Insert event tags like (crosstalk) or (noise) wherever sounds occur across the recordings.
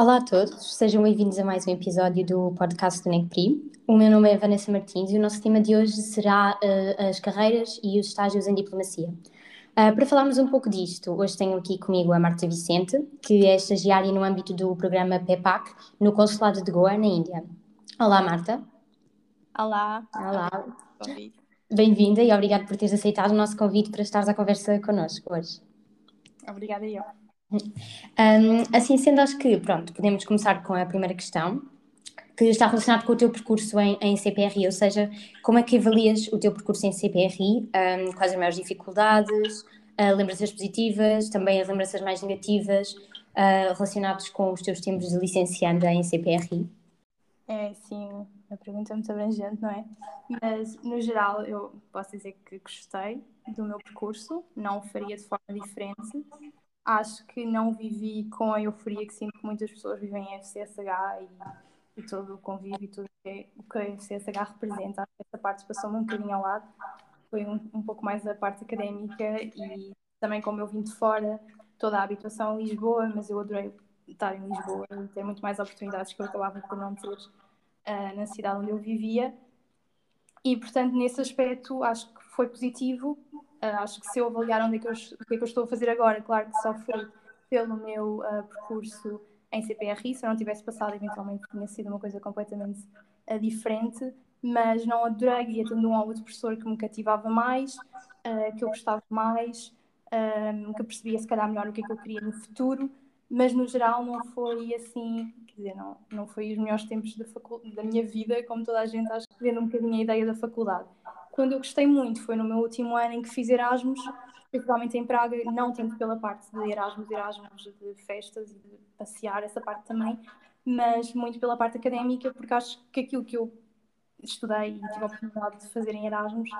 Olá a todos, sejam bem-vindos a mais um episódio do podcast do NECPRI. O meu nome é Vanessa Martins e o nosso tema de hoje será uh, as carreiras e os estágios em diplomacia. Uh, para falarmos um pouco disto, hoje tenho aqui comigo a Marta Vicente, que é estagiária no âmbito do programa PEPAC no Consulado de Goa, na Índia. Olá, Marta. Olá. Olá. Bem-vinda e obrigada por teres aceitado o nosso convite para estares à conversa connosco hoje. Obrigada, eu. Um, assim sendo, acho que, pronto, podemos começar com a primeira questão, que está relacionado com o teu percurso em, em CPRI, ou seja, como é que avalias o teu percurso em CPRI, um, quais as maiores dificuldades, uh, lembranças positivas, também as lembranças mais negativas, uh, relacionadas com os teus tempos de licencianda em CPRI? É, sim, a pergunta é muito abrangente, não é? Mas, no geral, eu posso dizer que gostei do meu percurso, não o faria de forma diferente, acho que não vivi com a euforia que sinto que muitas pessoas vivem em FCSH e, e todo o convívio e tudo que é, o que a FCSH representa. Essa parte passou-me um bocadinho ao lado, foi um, um pouco mais a parte académica e também como eu vim de fora, toda a habitação em Lisboa, mas eu adorei estar em Lisboa e ter muito mais oportunidades que eu acabava por não ter uh, na cidade onde eu vivia. E, portanto, nesse aspecto, acho que foi positivo, Uh, acho que se eu avaliar onde é que eu, o que é que eu estou a fazer agora, claro que só foi pelo meu uh, percurso em CPRI, se eu não tivesse passado, eventualmente tinha sido uma coisa completamente uh, diferente, mas não adorei, ia tendo um ou outro professor que me cativava mais, que eu gostava mais, que percebia se calhar melhor o que é que eu queria no futuro, mas no geral não foi assim, quer dizer, não, não foi os melhores tempos da, da minha vida, como toda a gente acha, vendo um bocadinho a ideia da faculdade quando eu gostei muito foi no meu último ano em que fiz Erasmus, principalmente em Praga, não tanto pela parte de Erasmus, Erasmus de festas e de passear, essa parte também, mas muito pela parte académica, porque acho que aquilo que eu estudei e tive a oportunidade de fazer em Erasmus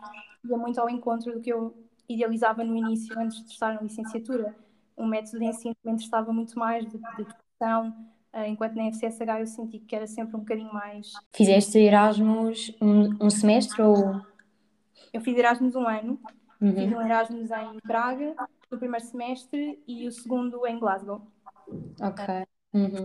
ia muito ao encontro do que eu idealizava no início, antes de estar na licenciatura. Um método de ensino que me interessava muito mais, de, de educação, eh, enquanto na FCSH eu senti que era sempre um bocadinho mais. Fizeste Erasmus um, um semestre ou eu fiz Erasmus um ano, uhum. fiz um Erasmus em Praga, no primeiro semestre, e o segundo em Glasgow. Ok. Uhum.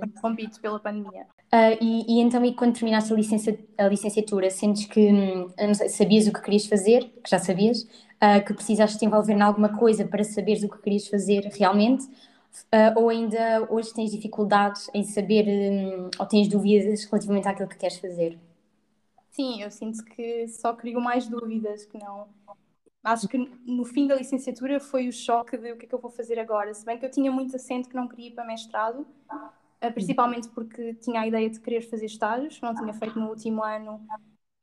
Pela pandemia. Uh, e, e, então, e quando terminaste a, licencia, a licenciatura, sentes que hum, sei, sabias o que querias fazer, que já sabias, uh, que precisaste te envolver em alguma coisa para saberes o que querias fazer realmente, uh, ou ainda hoje tens dificuldades em saber um, ou tens dúvidas relativamente àquilo que queres fazer? Sim, eu sinto que só crio mais dúvidas que não. Acho que no fim da licenciatura foi o choque de o que é que eu vou fazer agora. Se bem que eu tinha muito assento que não queria ir para mestrado, eh, principalmente porque tinha a ideia de querer fazer estágios, não tinha feito no último ano,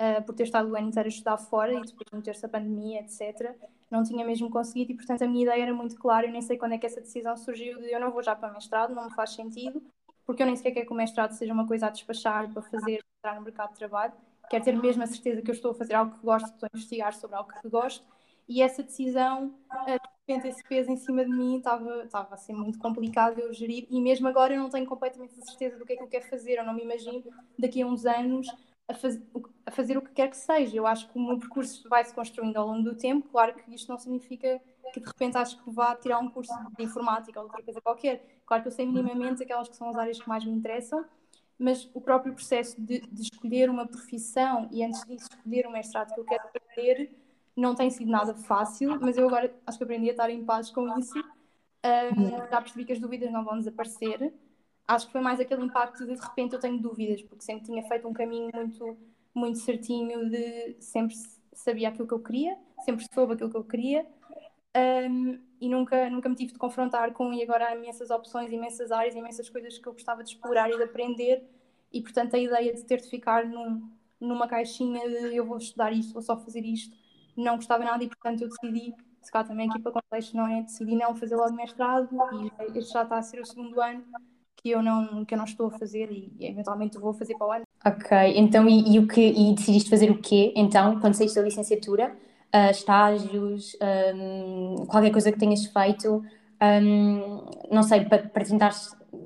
uh, por ter estado o ano inteiro a estudar fora e depois de meter-se a pandemia, etc. Não tinha mesmo conseguido e, portanto, a minha ideia era muito clara. Eu nem sei quando é que essa decisão surgiu de eu não vou já para mestrado, não me faz sentido, porque eu nem sequer quero que o mestrado seja uma coisa a despachar para fazer, entrar no mercado de trabalho quero ter mesmo a certeza que eu estou a fazer algo que gosto, estou a investigar sobre algo que gosto, e essa decisão, eh, de repente, esse peso em cima de mim estava, estava a ser muito complicado eu gerir, e mesmo agora eu não tenho completamente a certeza do que é que eu quero fazer, eu não me imagino daqui a uns anos a, faz, a fazer o que quer que seja. Eu acho que o meu percurso vai se construindo ao longo do tempo, claro que isto não significa que de repente acho que vá tirar um curso de informática ou outra coisa qualquer. Claro que eu sei minimamente aquelas que são as áreas que mais me interessam, mas o próprio processo de, de, escolher uma profissão e antes disso escolher o mestrado que eu quero fazer não tem sido nada fácil, mas eu agora acho que aprendi a estar em paz com isso. Um, já percebi que as dúvidas não vão desaparecer. Acho que foi mais aquele impacto de de repente eu tenho dúvidas, porque sempre tinha feito um caminho muito, muito certinho de sempre sabia aquilo que eu queria, sempre soube aquilo que eu queria. Um, e nunca, nunca me tive de confrontar com e agora há imensas opções, imensas áreas, imensas coisas que eu gostava de explorar e de aprender e portanto a ideia de ter de ficar num, numa caixinha de eu vou estudar isto, vou só fazer isto, não gostava nada e portanto eu decidi, se cá também aqui para contexto não é, decidi não fazer logo mestrado e este já está a ser o segundo ano que eu não, que eu não estou a fazer e, e eventualmente vou fazer para o ano. Ok, então e, e, o que, e decidiste fazer o quê então quando saíste da licenciatura? uh, estágios, um, qualquer coisa que tenhas feito, um, não sei, para, para tentar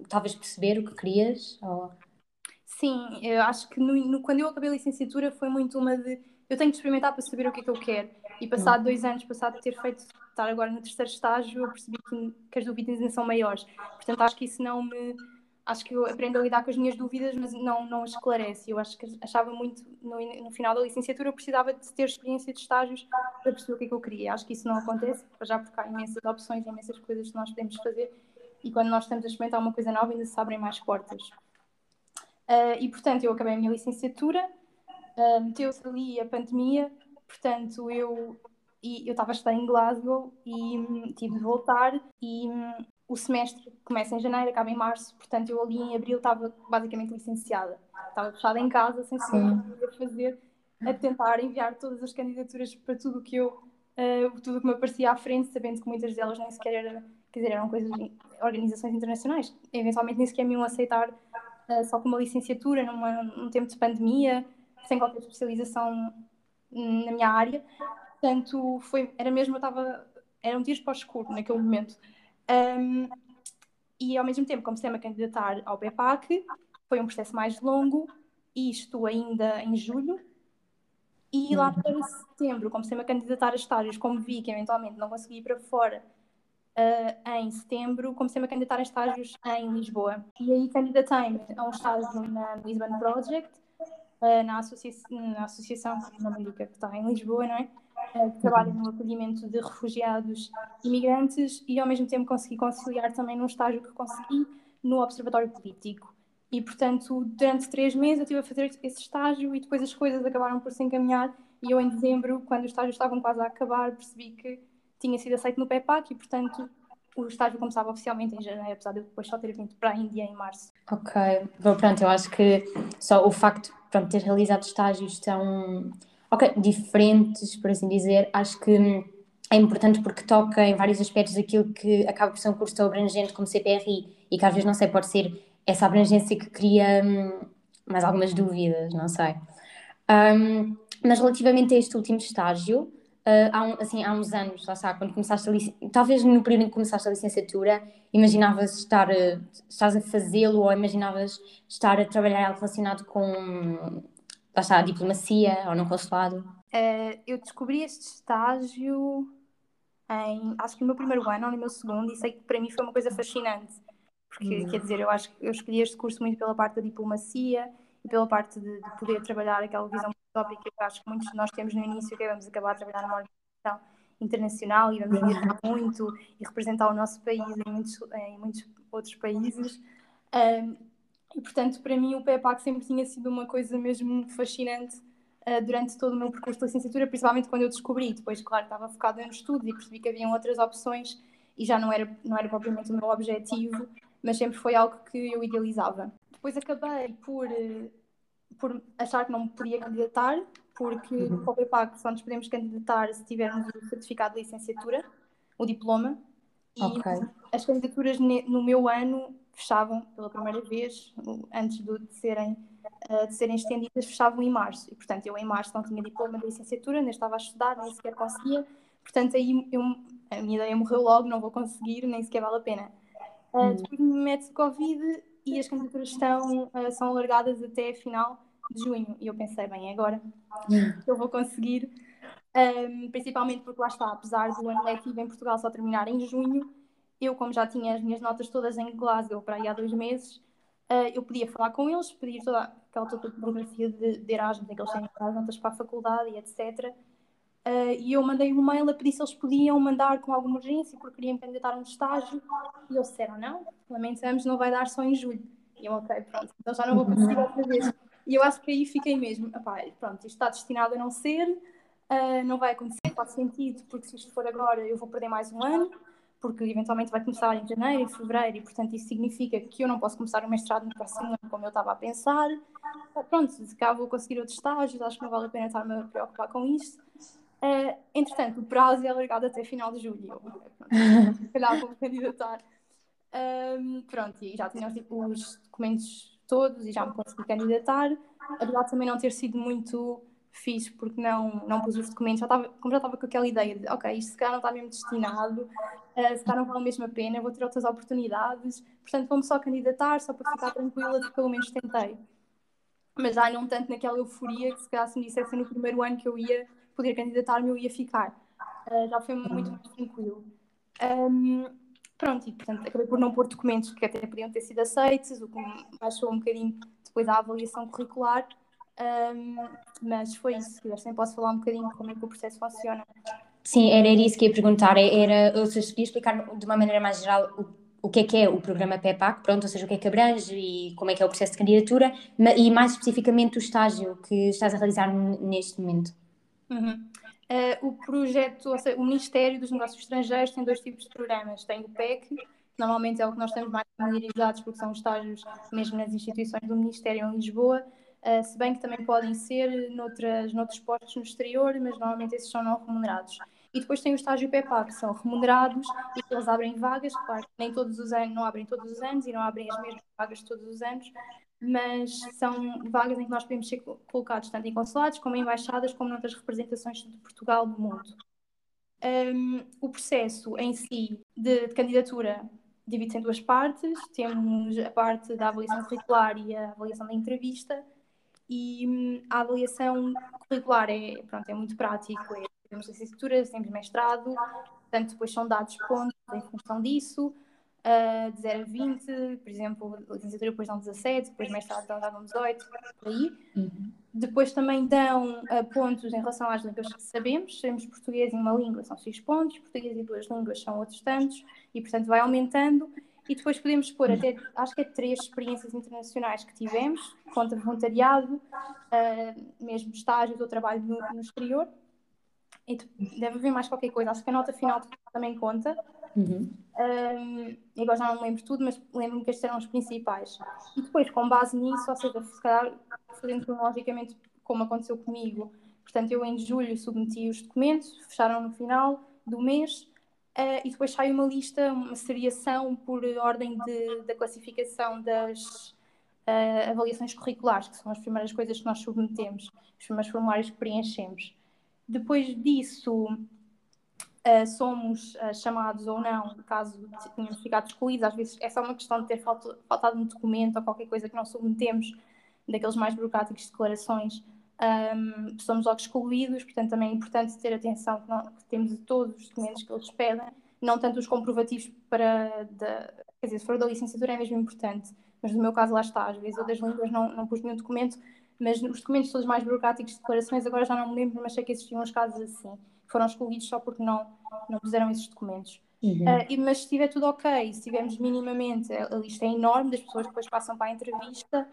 talvez perceber o que querias? Ou... Sim, eu acho que no, no, quando eu acabei a licenciatura foi muito uma de eu tenho de experimentar para saber o que é que eu quero. E passado dois anos, passado de ter feito, estar agora no terceiro estágio, eu percebi que, que as dúvidas ainda são maiores. Portanto, acho que isso não me acho que eu aprendo a lidar com as minhas dúvidas, mas não, não as esclarece. Eu acho que achava muito, no, no final da licenciatura, eu precisava de ter experiência de estágios para perceber o que é que eu queria. Acho que isso não acontece, já porque há imensas opções, imensas coisas que nós podemos fazer, e quando nós estamos a experimentar uma coisa nova, ainda se abrem mais portas. Uh, e, portanto, eu acabei a minha licenciatura, uh, meteu-se ali a pandemia, portanto, eu e eu estava a estudar em Glasgow e hum, tive de voltar e hum, o semestre começa em janeiro, acaba em março, portanto eu ali em abril estava basicamente licenciada. Estava fechada em casa, sem saber o que ia fazer, a tentar enviar todas as candidaturas para tudo o que eu, uh, tudo que me aparecia à frente, sabendo que muitas delas nem sequer era, quer dizer, eram coisas, organizações internacionais. Eventualmente nem sequer me iam aceitar uh, só com uma licenciatura, numa, num tempo de pandemia, sem qualquer especialização na minha área. Portanto, foi, era mesmo, eu estava, era um tiro para o escuro naquele momento. Um, e ao mesmo tempo comecei-me a candidatar ao BEPAC, foi um processo mais longo, isto ainda em julho, e lá uhum. para setembro comecei-me a candidatar a estágios, como vi que eventualmente não consegui ir para fora uh, em setembro, comecei-me a candidatar a estágios em Lisboa. E aí candidatei-me a um estágio na Lisbon Project, na, associa na associação, me que está em Lisboa, não é? Eh, que trabalha no acolhimento de refugiados e imigrantes e ao mesmo tempo consegui conciliar também num estágio que consegui no Observatório Político. E, portanto, durante três meses eu estive a fazer esse estágio e depois as coisas acabaram por se encaminhar e eu em dezembro, quando os estágios estavam quase a acabar, percebi que tinha sido aceito no PEPAC e, portanto, o estágio começava oficialmente em janeiro, apesar de eu depois só ter vindo para a Índia em março. Ok, Bom, pronto, eu acho que só o facto de ter realizado estágios tão diferentes, por assim dizer, acho que é importante porque toca em vários aspectos daquilo que acaba por ser um curso tão abrangente como CPRI e que às vezes não sei, pode ser essa abrangência que cria hum, mais algumas dúvidas, não sei. Um, mas relativamente a este último estágio, uh, há, um, assim, há uns anos, lá está, quando começaste a lic... talvez no período em que começaste a licenciatura, imaginavas estar, uh, estás a fazê-lo ou imaginavas estar a trabalhar algo relacionado com lá está, a diplomacia ou no consulado? Uh, eu descobri este estágio em, acho que no meu primeiro ano ou no meu segundo, e sei que para mim foi uma coisa fascinante, porque uhum. quer dizer, eu acho que eu escolhi este curso muito pela parte da diplomacia e pela parte de, de poder trabalhar aquela visão tópica que eu acho que muitos de nós temos no início, que é vamos acabar a trabalhar numa organização internacional e vamos viajar muito e representar o nosso país em muitos, em muitos outros países. Um, e, portanto, para mim, o PEPAC sempre tinha sido uma coisa mesmo fascinante uh, durante todo o meu percurso de licenciatura, principalmente quando eu descobri. Depois, claro, estava focada no estudo e percebi que haviam outras opções e já não era, não era propriamente o meu objetivo, mas sempre foi algo que eu idealizava. Depois acabei por, uh, por achar que não me podia candidatar, porque uhum. para o PEPAC só nos podemos candidatar se tivermos o certificado de licenciatura, o diploma, e okay. as candidaturas no meu ano fechavam pela primeira vez, antes de, serem, uh, de serem estendidas, fechavam em março. E, portanto, eu em março não tinha diploma de licenciatura, nem estava a estudar, nem sequer conseguia. Portanto, aí eu, a minha ideia morreu logo, não vou conseguir, nem sequer vale a pena. Uh, depois me mete Covid e as candidaturas estão, uh, são alargadas até a final de junho. E eu pensei, bem, é agora que eu vou conseguir. Um, principalmente porque lá está, apesar do ano letivo em Portugal só terminar em junho, eu, como já tinha as minhas notas todas em Glasgow para aí há dois meses, uh, eu podia falar com eles, pedir toda aquela toda burocracia de, de Erasmus, em que eles têm as notas para a faculdade e etc. Uh, eh, e eu mandei um mail a pedir se eles podiam mandar com alguma urgência, porque queriam candidatar um estágio. E eles disseram: não, lamentamos, não vai dar só em julho. E eu, ok, pronto, então já não vou conseguir outra vez. E eu acho que aí fiquei mesmo: pronto, isto está destinado a não ser, uh, não vai acontecer, faz sentido, porque se isto for agora eu vou perder mais um ano porque eventualmente vai começar em janeiro, em fevereiro, e portanto isso significa que eu não posso começar o mestrado no próximo ano como eu estava a pensar. Ah, pronto, se cá vou conseguir outros estágios, acho que não vale a pena estar-me a preocupar com isto. Uh, entretanto, o prazo é alargado até final de julho. (laughs) Se calhar vou candidatar. Um, pronto, e já tinha tipo, os documentos todos e já me consegui candidatar. Apesar de também não ter sido muito fiz porque não, não pus os documentos, já estava, como já estava com aquela ideia de, ok, isto se calhar não está mesmo destinado, uh, se calhar não vale a mesma pena, vou ter outras oportunidades, portanto vou-me só candidatar, só para ficar tranquila de que pelo menos tentei. Mas já não tanto naquela euforia que se calhar se me dissessem no primeiro ano que eu ia poder candidatar-me, eu ia ficar. Uh, já foi muito mais tranquilo. Um, pronto, e portanto acabei por não pôr documentos que até podiam ter sido aceitos, o que baixou um bocadinho depois a avaliação curricular, um, mas foi isso. Se quiseres, posso falar um bocadinho como é que o processo funciona. Sim, era isso que ia perguntar. É, era, ou seja, queria explicar de uma maneira mais geral o, o que é que é o programa PEPAC, pronto, ou seja, o que é que abrange e como é que é o processo de candidatura, e mais especificamente o estágio que estás a realizar neste momento. Uhum. Uh, o projeto, ou seja, o Ministério dos Negócios Estrangeiros tem dois tipos de programas. Tem o PEC, que normalmente é o que nós estamos mais familiarizados, porque são estágios mesmo nas instituições do Ministério em Lisboa, Uh, se bem que também podem ser noutras, noutros postos no exterior, mas normalmente esses são não remunerados. E depois tem o estágio PEPA, que são remunerados e que eles abrem vagas, claro, nem todos os anos, não abrem todos os anos e não abrem as mesmas vagas todos os anos, mas são vagas em que nós podemos ser colocados tanto em consulados, como em embaixadas, como noutras representações de Portugal do mundo. Um, o processo em si de, de candidatura divide-se em duas partes. Temos a parte da avaliação curricular e a avaliação da entrevista e hum, a avaliação curricular é, pronto, é muito prático, é, temos licenciatura, temos mestrado, portanto depois são dados pontos em função disso, uh, de 0 a 20, por exemplo, licenciatura depois dão 17, depois mestrado dão, 18, por aí. Uhum. Depois também dão uh, pontos em relação às línguas que sabemos, sabemos português em uma língua são 6 pontos, português em duas línguas são outros tantos, e portanto vai aumentando e depois podemos pôr até, acho que é três experiências internacionais que tivemos, conta voluntariado, uh, mesmo estágios ou trabalho no, no exterior. E deve haver mais qualquer coisa. Acho que a nota final também conta. Uhum. Um, agora já não me lembro tudo, mas lembro-me que estes eram os principais. E depois, com base nisso, ou seja, se calhar fazendo cronologicamente como aconteceu comigo, portanto, eu em julho submeti os documentos, fecharam no final do mês Uh, e depois sai uma lista, uma seriação por ordem de, da classificação das uh, avaliações curriculares, que são as primeiras coisas que nós submetemos, os primeiros formulários que preenchemos. Depois disso, uh, somos chamados ou não, caso tenhamos ficado excluídos, às vezes é só uma questão de ter faltado um documento ou qualquer coisa que não submetemos, daqueles mais burocráticos de declarações, um, somos logo excluídos, portanto também é importante ter atenção que, não, que, temos todos os documentos que eles pedem, não tanto os comprovativos para, da, quer dizer, se for da licenciatura é mesmo importante, mas no meu caso lá está, às vezes eu das línguas não, não pus nenhum documento, mas os documentos todos mais burocráticos de declarações agora já não me lembro, mas sei que existiam uns casos assim, foram excluídos só porque não, não puseram esses documentos. Uhum. Uh, mas se estiver tudo ok, se tivermos minimamente, a lista é enorme das pessoas que depois passam para a entrevista,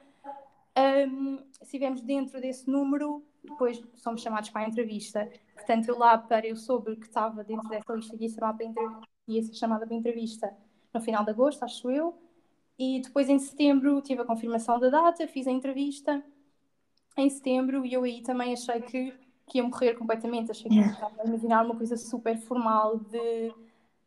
um, se estivermos dentro desse número, depois somos chamados para a entrevista. Portanto, eu lá para eu soube que estava dentro dessa lista e ia ia ser chamada para a entrevista no final de agosto, acho eu. E depois em setembro tive a confirmação da data, fiz a entrevista em setembro e eu aí também achei que, que ia morrer completamente. Achei que estava a imaginar uma coisa super formal de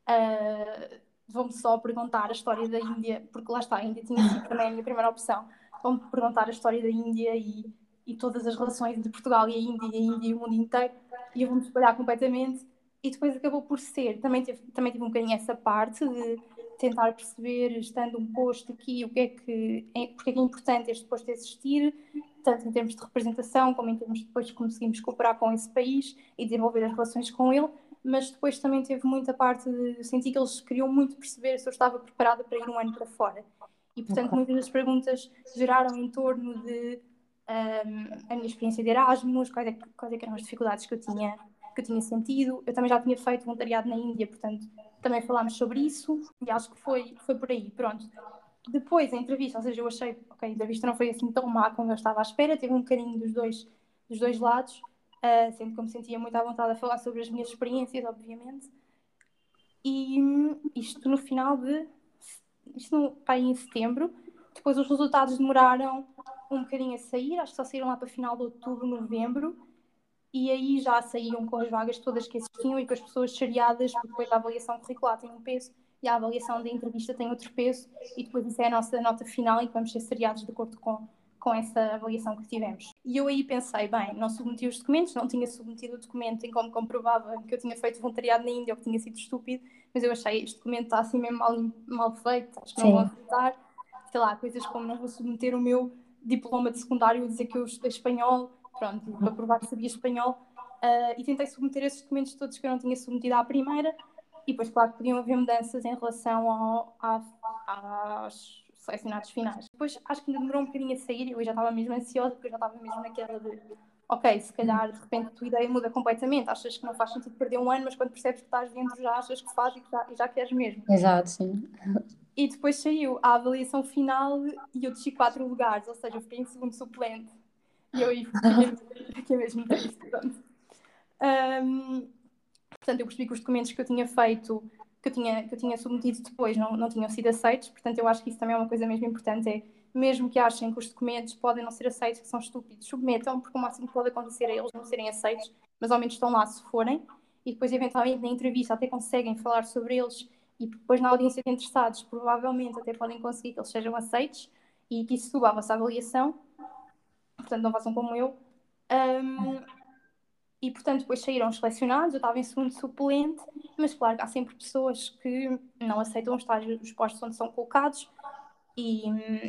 uh, vão-me só perguntar a história da Índia, porque lá está, a Índia tinha sido também a minha primeira opção. Vão perguntar a história da Índia e, e todas as relações entre Portugal e a Índia e a Índia e o mundo inteiro e eu vou-me espalhar completamente. E depois acabou por ser, também tive, também tive um bocadinho essa parte de tentar perceber, estando um posto aqui, o que é que é, porque é que é importante este posto existir, tanto em termos de representação como em termos de depois conseguimos cooperar com esse país e desenvolver as relações com ele, mas depois também teve muita parte de sentir que eles queriam muito perceber se eu estava preparada para ir um ano para fora. E, portanto, okay. muitas das perguntas geraram em torno de um, a minha experiência de Erasmus, quais, é, quais é eram as dificuldades que eu, tinha, que eu tinha sentido. Eu também já tinha feito voluntariado na Índia, portanto, também falámos sobre isso e acho que foi, foi por aí. Pronto. Depois, a entrevista, ou seja, eu achei, ok, a entrevista não foi assim tão má como eu estava à espera, teve um bocadinho dos dois, dos dois lados, uh, sendo que me sentia muito à vontade a falar sobre as minhas experiências, obviamente. E isto no final de isto não está em setembro. Depois os resultados demoraram um bocadinho a sair, acho que só saíram lá para final de outubro, novembro, e aí já saíam com as vagas todas que existiam e com as pessoas seriadas, porque depois a avaliação curricular tem um peso e a avaliação da entrevista tem outro peso, e depois isso é a nossa nota final e vamos ser seriados de acordo com, com essa avaliação que tivemos. E eu aí pensei, bem, não submeti os documentos, não tinha submetido o documento em como comprovava que eu tinha feito voluntariado na Índia ou que tinha sido estúpido, mas eu achei este documento está assim mesmo mal, mal feito, acho que não vou aceitar. Sei lá, coisas como não vou submeter o meu diploma de secundário e dizer que eu estudei espanhol, pronto, para provar que sabia espanhol. Uh, e tentei submeter esses documentos todos que eu não tinha submetido à primeira. E depois, claro, podiam haver mudanças em relação ao, a, aos selecionados finais. Depois, acho que ainda demorou um bocadinho a sair, eu já estava mesmo ansiosa, porque eu já estava mesmo naquela de ok, se calhar de repente a tua ideia muda completamente, achas que não faz sentido perder um ano, mas quando percebes que estás dentro já achas que faz e já, e já queres mesmo. Exato, sim. E depois saiu a avaliação final e eu desci quatro lugares, ou seja, eu fiquei em segundo suplente. E eu aí (laughs) fiquei mesmo triste. Um, portanto, eu percebi que os documentos que eu tinha feito, que eu tinha, que eu tinha submetido depois, não, não tinham sido aceitos. Portanto, eu acho que isso também é uma coisa mesmo importante, é mesmo que achem que os documentos podem não ser aceitos, que são estúpidos, submetam, porque o máximo que pode acontecer é eles não serem aceitos, mas ao menos estão lá se forem, e depois, eventualmente, na entrevista até conseguem falar sobre eles, e depois, na audiência de interessados, provavelmente até podem conseguir que eles sejam aceitos e que isso suba a vossa avaliação. Portanto, não façam como eu. Um, e, portanto, depois saíram os selecionados, eu estava em segundo suplente, mas, claro, há sempre pessoas que não aceitam estágios, os postos onde são colocados, e,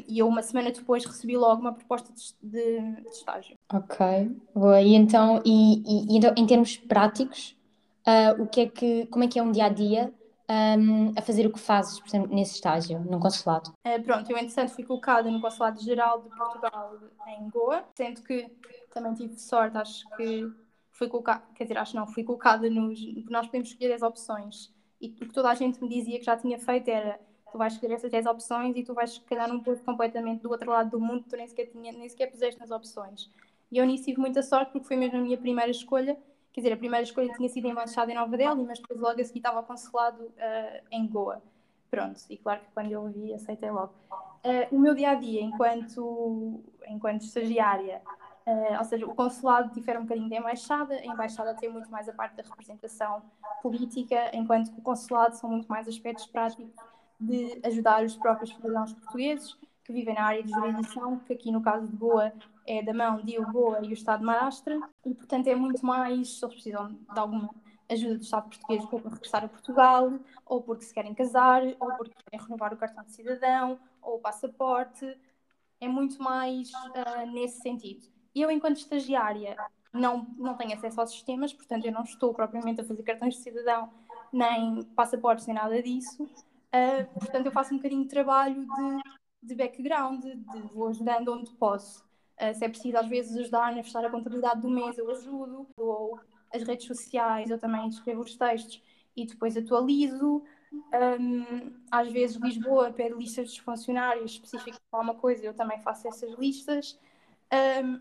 e, eu uma semana depois recebi logo uma proposta de, de, de estágio. Ok, boa. E então, e, e então, em termos práticos, uh, o que é que, como é que é um dia a dia um, a fazer o que fazes, por exemplo, nesse estágio, no consulado? Uh, pronto, eu entretanto fui colocada no Consulado Geral de Portugal em Goa, sendo que também tive sorte, acho que fui colocada, quer dizer, acho não, fui colocada nos. Nós podemos escolher as opções. E o que toda a gente me dizia que já tinha feito era tu vais escolher essas 10 opções e tu vais calhar num posto completamente do outro lado do mundo que tu nem sequer, tinha, nem sequer puseste nas opções. E eu nisso tive muita sorte porque foi mesmo a minha primeira escolha. Quer dizer, a primeira escolha tinha sido embaixada em Nova Delhi, mas depois logo a seguir estava consulado uh, em Goa. Pronto, e claro que quando eu ouvi, aceitei logo. Uh, o meu dia a dia enquanto, enquanto estagiária, uh, ou seja, o consulado difere um bocadinho da embaixada, a embaixada tem muito mais a parte da representação política, enquanto que o consulado são muito mais aspectos práticos de ajudar os próprios cidadãos portugueses que vivem na área de jurisdição, que aqui no caso de Goa é da mão de Goa e o Estado de Maharashtra, e portanto é muito mais, eles precisam de alguma ajuda do Estado português para regressar a Portugal, ou porque se querem casar, ou porque querem renovar o cartão de cidadão, ou o passaporte, é muito mais uh, nesse sentido. Eu, enquanto estagiária, não, não tenho acesso aos sistemas, portanto eu não estou propriamente a fazer cartões de cidadão, nem passaportes, nem nada disso, Uh, portanto, eu faço um bocadinho de trabalho de, de background, de, vou ajudando onde posso. Uh, se é preciso, às vezes, ajudar a fechar a contabilidade do mês, eu ajudo. Ou as redes sociais, eu também escrevo os textos e depois atualizo. Um, às vezes, Lisboa pede listas dos funcionários específicas para uma coisa, eu também faço essas listas. Um,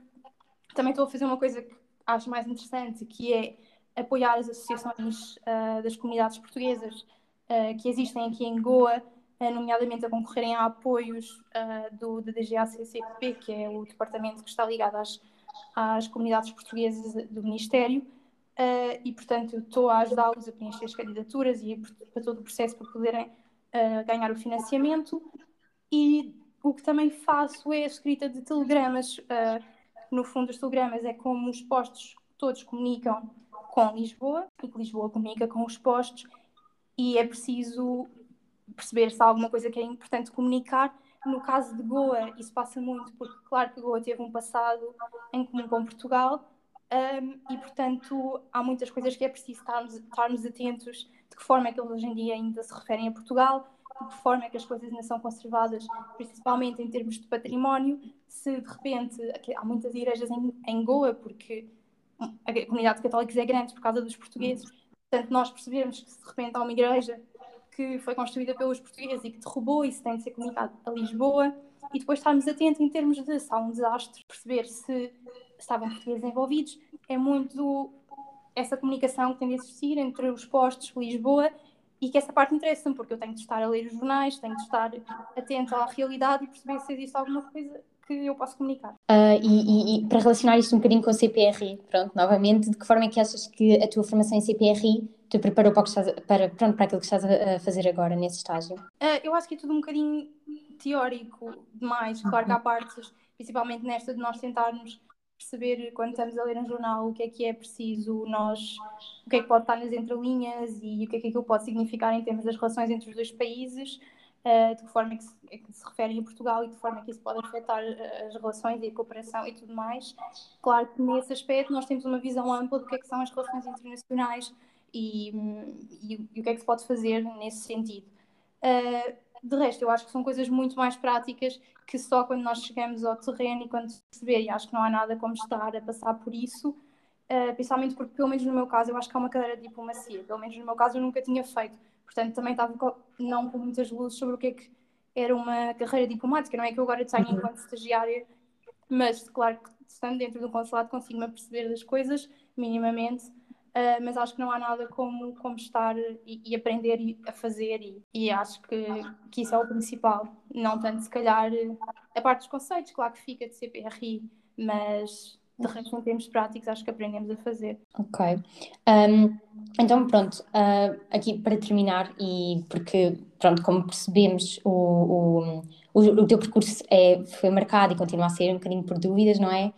também estou a fazer uma coisa que acho mais interessante, que é apoiar as associações uh, das comunidades portuguesas uh, que existem aqui em Goa, nomeadamente a concorrerem a apoios uh, do, DGACCP, que é o departamento que está ligado às, às comunidades portuguesas do Ministério, e portanto estou a ajudá-los a preencher as candidaturas e para todo o processo para poderem ganhar o financiamento. E o que também faço é a escrita de telegramas. no fundo, os telegramas é como os postos todos comunicam com Lisboa e que Lisboa comunica com os postos e é preciso perceber se há alguma coisa que é importante comunicar. No caso de Goa, isso passa muito, porque, claro, que Goa teve um passado em comum com Portugal um, e, portanto, há muitas coisas que é preciso estarmos, estarmos atentos de que forma é que eles hoje em dia ainda se referem a Portugal, de que forma é que as coisas ainda são conservadas, principalmente em termos de património. Se de repente há muitas igrejas em, em Goa, porque a comunidade católica é grande por causa dos portugueses Portanto, nós percebemos que se de repente há uma igreja que foi construída pelos portugueses e que derrubou, isso tem de ser comunicado a Lisboa, e depois estarmos atentos em termos de se há um desastre, perceber se estavam portugueses envolvidos, é muito essa comunicação que tem de existir entre os postos Lisboa e que essa parte interessa-me, porque eu tenho de estar a ler os jornais, tenho de estar atento à realidade e perceber se existe alguma coisa que eu posso comunicar. Uh, e, e, e, para relacionar isto um bocadinho com o CPRI, pronto, novamente, de que forma é que achas que a tua formação em CPRI te preparou para, estás, para, pronto, para aquilo que estás a fazer agora nesse estágio? Uh, eu acho que é tudo um bocadinho teórico demais, claro que há partes, principalmente nesta de nós tentarmos perceber quando estamos a ler um jornal o que é que é preciso nós, o que é que pode estar nas entrelinhas e o que é que aquilo pode significar em termos das relações entre os dois países de que forma é que, se, é que se referem a Portugal e de forma é que isso pode afetar eh, as relações e a cooperação e tudo mais. Claro que nesse aspecto nós temos uma visão ampla do que, é que são as relações internacionais e, e, e, o que é que se pode fazer nesse sentido. Uh, de resto, eu acho que são coisas muito mais práticas que só quando nós chegamos ao terreno e quando perceber, e acho que não há nada como estar a passar por isso, uh, principalmente porque, pelo menos no meu caso, eu acho que há uma cadeira de diplomacia, pelo menos no meu caso eu nunca tinha feito, portanto também estava com, não com muitas luzes sobre o que é que era uma carreira diplomática, não é que eu agora tenho uhum. enquanto estagiária, mas claro que estando dentro do consulado consigo-me perceber das coisas minimamente Uh, mas acho que não há nada como, como estar e, e aprender a fazer, e, e acho que, que isso é o principal. Não tanto, se calhar, a parte dos conceitos, claro que fica de CPRI, mas de resto, em termos práticos, acho que aprendemos a fazer. Ok. Um, então, pronto, uh, aqui para terminar, e porque, pronto, como percebemos, o, o, o, teu percurso é, foi marcado e continua a ser um bocadinho por dúvidas, não é?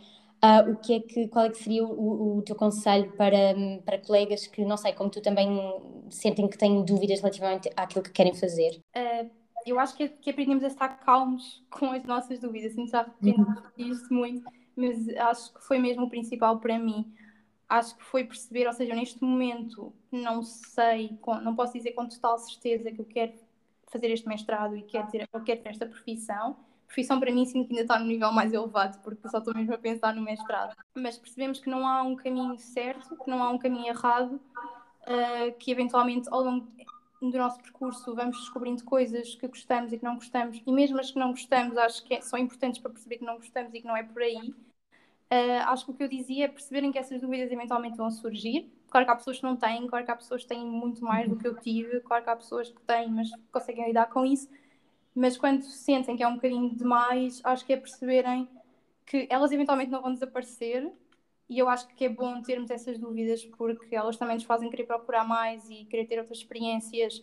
Uh, o que é que, qual é que seria o, o, teu conselho para, para colegas que, não sei, como tu também sentem que têm dúvidas relativamente àquilo que querem fazer? Uh, eu acho que, que aprendemos a estar calmos (laughs) com as nossas dúvidas, assim, já repetindo isso muito, mas acho que foi mesmo o principal para mim. Acho que foi perceber, ou seja, neste momento não sei, não posso dizer com total certeza que eu quero fazer este mestrado e quero ter, eu quero ter esta profissão, profissão para mim sinto que ainda está no nível mais elevado, porque só estou mesmo a pensar no mestrado. Mas percebemos que não há um caminho certo, que não há um caminho errado, uh, que eventualmente ao longo do nosso percurso vamos descobrindo coisas que gostamos e que não gostamos, e mesmo as que não gostamos acho que é, são importantes para perceber que não gostamos e que não é por aí. Uh, acho que o que eu dizia é perceberem que essas dúvidas eventualmente vão surgir. Claro que há pessoas que não têm, claro que há pessoas que têm muito mais do que eu tive, claro que há pessoas que têm, mas conseguem lidar com isso mas quando sentem que é um bocadinho demais, acho que é perceberem que elas eventualmente não vão desaparecer e eu acho que é bom termos essas dúvidas porque elas também nos fazem querer procurar mais e querer ter outras experiências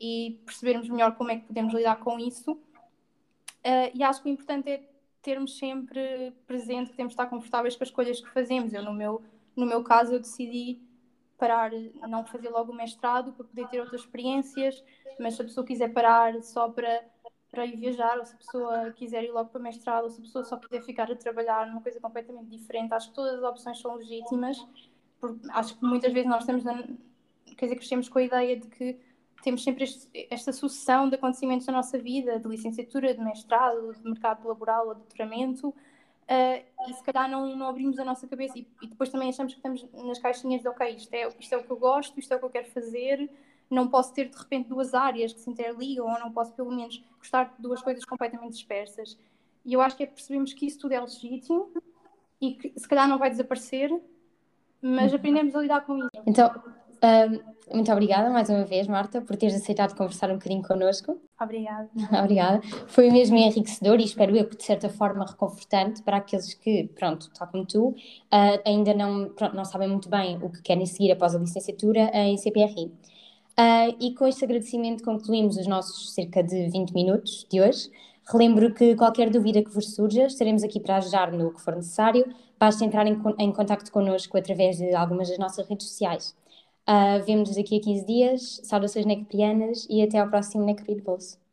e percebermos melhor como é que podemos lidar com isso. Uh, e acho que o importante é termos sempre presente que temos de estar confortáveis com as escolhas que fazemos. Eu, no meu, no meu caso, eu decidi parar, não fazer logo o mestrado para poder ter outras experiências, mas se a pessoa quiser parar só para para ir viajar, ou se a pessoa quiser ir logo para mestrado, ou se a pessoa só quiser ficar a trabalhar numa coisa completamente diferente. Acho que todas as opções são legítimas, porque acho que muitas vezes nós estamos, quer dizer, crescemos com a ideia de que temos sempre este, esta sucessão de acontecimentos na nossa vida, de licenciatura, de mestrado, de mercado laboral ou de doutoramento, uh, e se calhar não, não abrimos a nossa cabeça e, e, depois também achamos que estamos nas caixinhas de ok, isto é, isto é o que eu gosto, isto é o que eu quero fazer, não posso ter de repente duas áreas que se interligam, ou não posso pelo menos gostar de duas coisas completamente dispersas. E eu acho que é percebemos que isso tudo é legítimo e que se calhar não vai desaparecer, mas uhum. aprendemos a lidar com isso. Então, um, muito obrigada mais uma vez, Marta, por teres aceitado conversar um bocadinho connosco. Obrigada. (laughs) obrigada. Foi mesmo enriquecedor e espero eu que de certa forma reconfortante para aqueles que, pronto, tal como tu, uh, ainda não, pronto, não sabem muito bem o que querem seguir após a licenciatura em CPRI. Uh, e com este agradecimento concluímos os nossos cerca de 20 minutos de hoje. Relembro que qualquer dúvida que vos surja, estaremos aqui para ajudar no que for necessário. Basta entrar em, em contato connosco através de algumas das nossas redes sociais. Uh, Vemo-nos daqui a 15 dias. Saudações necprianas e até ao próximo Necri de Bolso.